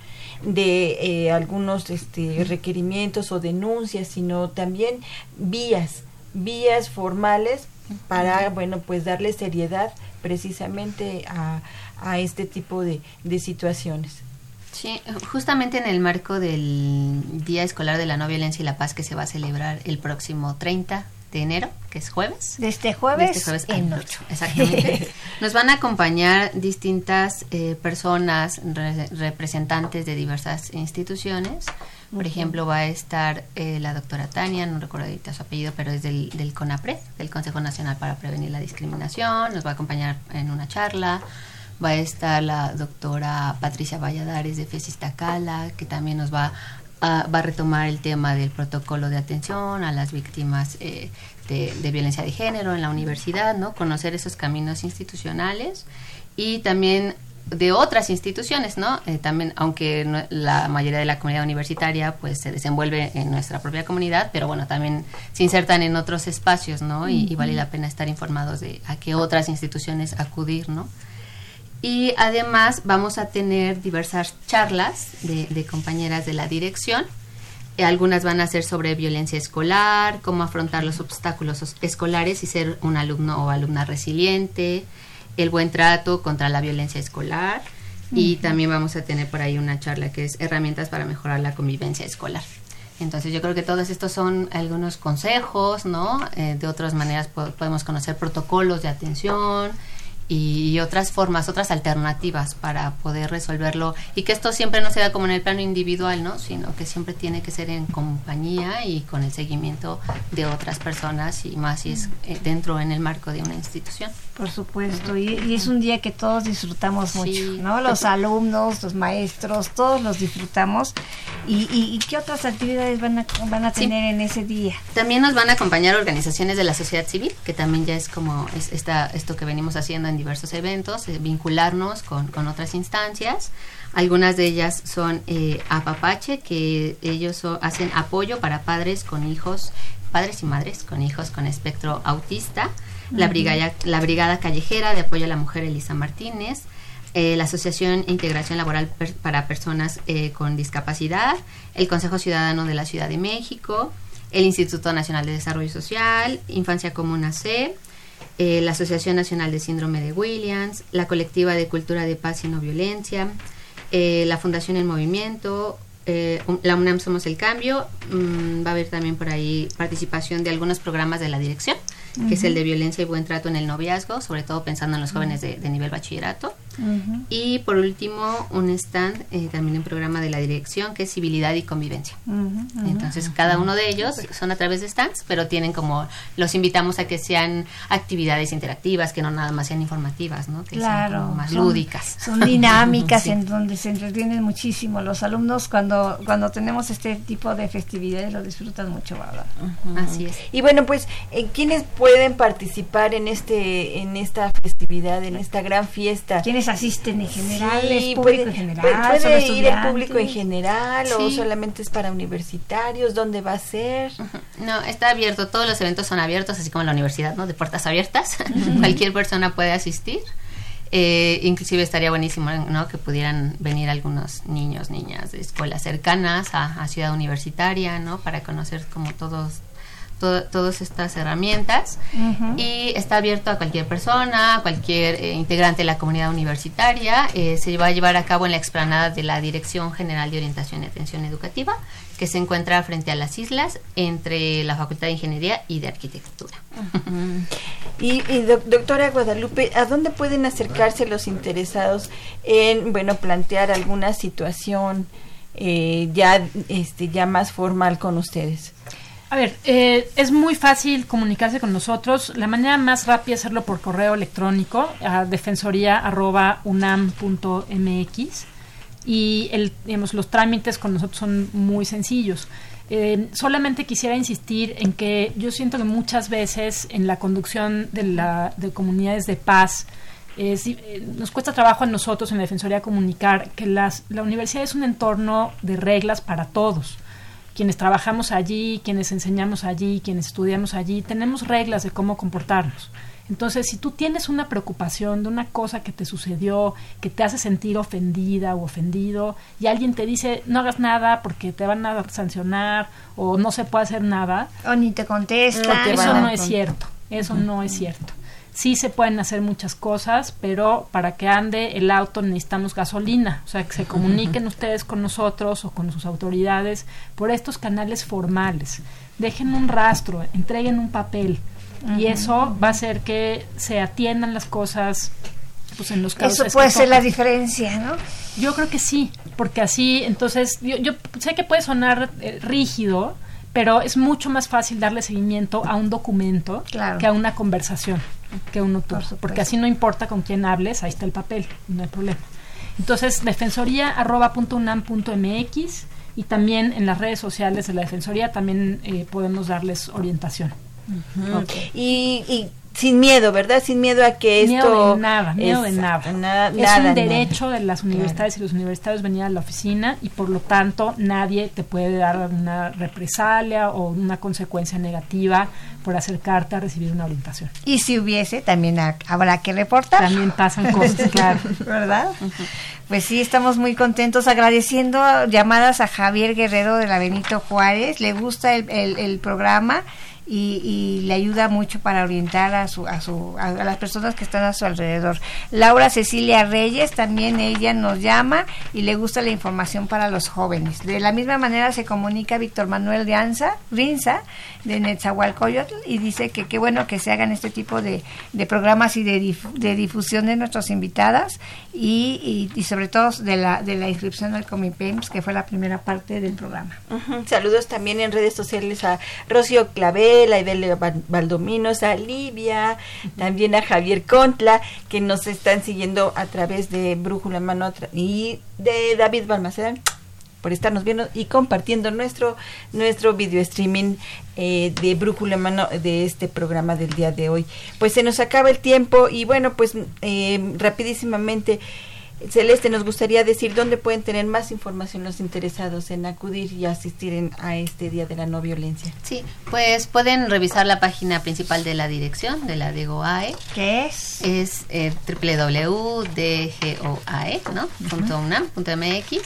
de eh, algunos este, requerimientos o denuncias, sino también vías, vías formales para, bueno, pues darle seriedad precisamente a, a este tipo de, de situaciones. Sí, justamente en el marco del Día Escolar de la No Violencia y la Paz que se va a celebrar el próximo 30 de enero, que es jueves. De este jueves, de este jueves en al ocho, Exactamente. Nos van a acompañar distintas eh, personas, re- representantes de diversas instituciones. Por ejemplo, va a estar eh, la doctora Tania, no recuerdo ahorita su apellido, pero es del, del CONAPRED, del Consejo Nacional para Prevenir la Discriminación. Nos va a acompañar en una charla. Va a estar la doctora Patricia Valladares de FES Iztacala, que también nos va a, va a retomar el tema del protocolo de atención a las víctimas eh, de, de violencia de género en la universidad, ¿no? Conocer esos caminos institucionales y también de otras instituciones, ¿no? Eh, también, aunque no- la mayoría de la comunidad universitaria pues se desenvuelve en nuestra propia comunidad, pero bueno, también se insertan en otros espacios, ¿no? Y, y vale la pena estar informados de a qué otras instituciones acudir, ¿no? Y además vamos a tener diversas charlas de, de compañeras de la dirección. Eh, Algunas van a ser sobre violencia escolar, cómo afrontar los obstáculos os- escolares y ser un alumno o alumna resiliente, el buen trato contra la violencia escolar. Y también vamos a tener por ahí una charla que es herramientas para mejorar la convivencia escolar. Entonces yo creo que todos estos son algunos consejos, ¿no? Eh, de otras maneras po- podemos conocer protocolos de atención y otras formas, otras alternativas para poder resolverlo y que esto siempre no sea como en el plano individual, ¿no? Sino que siempre tiene que ser en compañía y con el seguimiento de otras personas y más si es eh, dentro en el marco de una institución. Por supuesto, y, y es un día que todos disfrutamos mucho, ¿no? Los alumnos, los maestros, todos los disfrutamos. ¿Y, y, y qué otras actividades van a, van a Sí. tener en ese día? También nos van a acompañar organizaciones de la sociedad civil, que también ya es como es esta, esto que venimos haciendo en diversos eventos, eh, vincularnos con, con otras instancias. Algunas de ellas son eh, Apapache, que ellos so- hacen apoyo para padres con hijos, padres y madres con hijos con espectro autista. La, brigada, la Brigada Callejera de Apoyo a la Mujer Elisa Martínez. eh, la Asociación e Integración Laboral Per- para Personas eh, con Discapacidad, el Consejo Ciudadano de la Ciudad de México, el Instituto Nacional de Desarrollo Social, Infancia Comuna C, eh, la Asociación Nacional de Síndrome de Williams, la Colectiva de Cultura de Paz y No Violencia, eh, la Fundación El Movimiento, eh, la UNAM Somos el Cambio, mm, va a haber también por ahí participación de algunos programas de la dirección que es el de violencia y buen trato en el noviazgo, sobre todo pensando en los jóvenes de, de nivel bachillerato. Y por último, un stand eh, también en programa de la dirección, que es civilidad y convivencia. Entonces, cada uno de ellos son a través de stands, pero tienen como, los invitamos a que sean actividades interactivas, que no nada más sean informativas, ¿no? Que sean Claro, más son- lúdicas. Son dinámicas Sí. en donde se entretienen muchísimo. Los alumnos cuando cuando tenemos este tipo de festividades lo disfrutan mucho, ¿verdad? Así es. Y bueno, pues, eh, ¿quiénes pueden participar en este en esta festividad, en esta gran fiesta? ¿Quiénes asisten en general? Sí, ¿Es público puede, en general? puede- ¿Son puede ir el público en general o solamente es para universitarios? ¿Dónde va a ser? No, está abierto, todos los eventos son abiertos, así como en la universidad, ¿no? De puertas abiertas. Cualquier persona puede asistir. Eh, inclusive estaría buenísimo, ¿no? Que pudieran venir algunos niños, niñas de escuelas cercanas a, a Ciudad Universitaria, ¿no? Para conocer como todos todas estas herramientas y está abierto a cualquier persona, a cualquier eh, integrante de la comunidad universitaria. Eh, se va a llevar a cabo en la explanada de la Dirección General de Orientación y Atención Educativa, que se encuentra frente a las islas entre la Facultad de Ingeniería y de Arquitectura. Y, y, doc- doctora Guadalupe, ¿a dónde pueden acercarse los interesados en, bueno, plantear alguna situación eh, ya, este, ya más formal con ustedes? A ver, eh, es muy fácil comunicarse con nosotros. La manera más rápida es hacerlo por correo electrónico a defensoría.unam.mx y el, digamos, los trámites con nosotros son muy sencillos. Eh, solamente quisiera insistir en que yo siento que muchas veces en la conducción de, la, de comunidades de paz eh, nos cuesta trabajo a nosotros en la Defensoría comunicar que las, la universidad es un entorno de reglas para todos quienes trabajamos allí, quienes enseñamos allí, quienes estudiamos allí, tenemos reglas de cómo comportarnos. Entonces, si tú tienes una preocupación de una cosa que te sucedió, que te hace sentir ofendida o ofendido, y alguien te dice no hagas nada porque te van a sancionar o no se puede hacer nada, O ni te contestan. porque eso no es cierto, eso no es cierto. Sí se pueden hacer muchas cosas, pero para que ande el auto necesitamos gasolina, o sea, que se comuniquen ustedes con nosotros o con sus autoridades por estos canales formales. Dejen un rastro, entreguen un papel y eso va a hacer que se atiendan las cosas pues en los casos Eso puede ser la diferencia, ¿no? Yo creo que sí, porque así, entonces, yo, yo sé que puede sonar eh, rígido, pero es mucho más fácil darle seguimiento a un documento Claro. que a una conversación que uno tuvo, porque así no importa con quién hables, ahí está el papel, no hay problema. Entonces, defensoría.unam.mx y también en las redes sociales de la Defensoría también eh, podemos darles orientación. Y sin miedo, ¿verdad? Sin miedo a que Miedo esto... de nada, miedo de es- nada. nada, es nada, un nada. derecho de las universidades y los universitarios venir a la oficina y por lo tanto nadie te puede dar una represalia o una consecuencia negativa por acercarte a recibir una orientación. Y si hubiese, también ha- habrá que reportar. También pasan cosas, claro. ¿Verdad? Pues sí, estamos muy contentos agradeciendo llamadas a Javier Guerrero de la Benito Juárez. Le gusta el, el- el programa y, y le ayuda mucho para orientar a, su, a, su, a, las personas que están a su alrededor. Laura Cecilia Reyes, también ella nos llama y le gusta la información para los jóvenes. De la misma manera se comunica Víctor Manuel Ganza, Rinza de Netzahualcoyotl y dice que qué bueno que se hagan este tipo de, de programas y de, dif- de difusión de nuestras invitadas y, y, sobre todo de la, de la inscripción al Comipems, que fue la primera parte del programa. Saludos también en redes sociales a Rocío Clavel, a Val- Valdominos, a Livia, también a Javier Contla, que nos están siguiendo a través de Brújula en Mano y de David Balmaceda por estarnos viendo y compartiendo nuestro nuestro video streaming eh, de Brújula Mano de este programa del día de hoy. Pues se nos acaba el tiempo y bueno, pues eh, rapidísimamente Celeste, nos gustaría decir dónde pueden tener más información los interesados en acudir y asistir en- a este Día de la No Violencia. Sí, pues pueden revisar la página principal de la dirección de la DGOAE. ¿Qué es? Es eh, www.dgoae, ¿no? Punto unam, punto MX.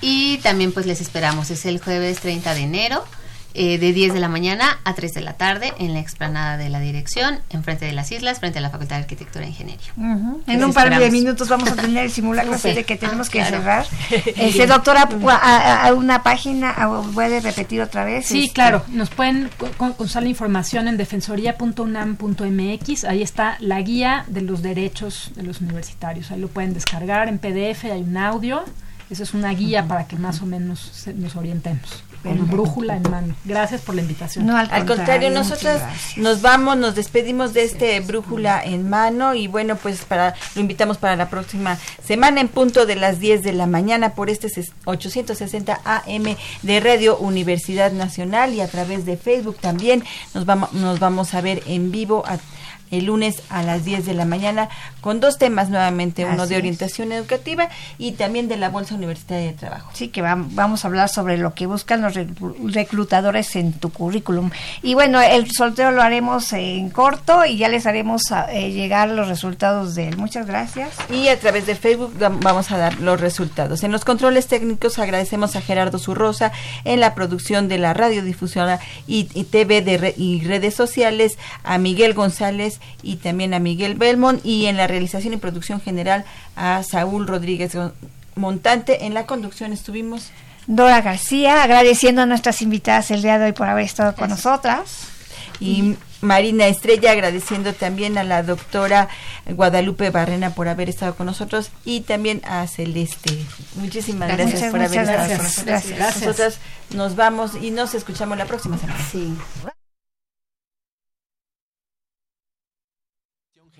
Y también pues les esperamos, es el jueves 30 de enero eh, de 10 de la mañana a 3 de la tarde en la explanada de la dirección, enfrente de las islas, frente a la Facultad de Arquitectura e Ingeniería. En un par de minutos vamos a tener el simulacro Sí. de que tenemos que Claro. cerrar. Este, doctora, a, una página, a- ¿puede repetir otra vez? Sí, Este, claro. Nos pueden co- co- consultar la información en defensoría.unam.mx. Ahí está la guía de los derechos de los universitarios. Ahí lo pueden descargar en PDF, hay un audio. Esa es una guía para que más o menos se- nos orientemos. Con brújula en mano. Gracias por la invitación. No, Al contrario, nosotras nos vamos, nos despedimos de este brújula en mano y bueno, pues para lo invitamos para la próxima semana en punto de las 10 de la mañana por este ses- 860 AM de Radio Universidad Nacional y a través de Facebook también nos vamos nos vamos a ver en vivo a- el lunes a las 10 de la mañana con dos temas nuevamente, uno Así de es. orientación educativa y también de la Bolsa Universitaria de Trabajo. Sí, que vam- vamos a hablar sobre lo que buscan los reclu- reclutadores en tu currículum. Y bueno, el sorteo lo haremos en corto y ya les haremos a- eh, llegar los resultados de él. Muchas gracias. y a través de Facebook vam- vamos a dar los resultados. En los controles técnicos agradecemos a Gerardo Zurrosa en la producción de la radiodifusora y, y TV de re- y redes sociales, a Miguel González y también a Miguel Belmont y en la realización y producción general a Saúl Rodríguez Montante. En la conducción estuvimos Dora García, agradeciendo a nuestras invitadas el día de hoy por haber estado con nosotras. y Marina Estrella agradeciendo también a la doctora Guadalupe Barrena por haber estado con nosotros y también a Celeste. Muchísimas Gracias. gracias, por Muchas haber estado con nosotros. Gracias. Nosotras nos vamos y nos escuchamos la próxima semana. Sí.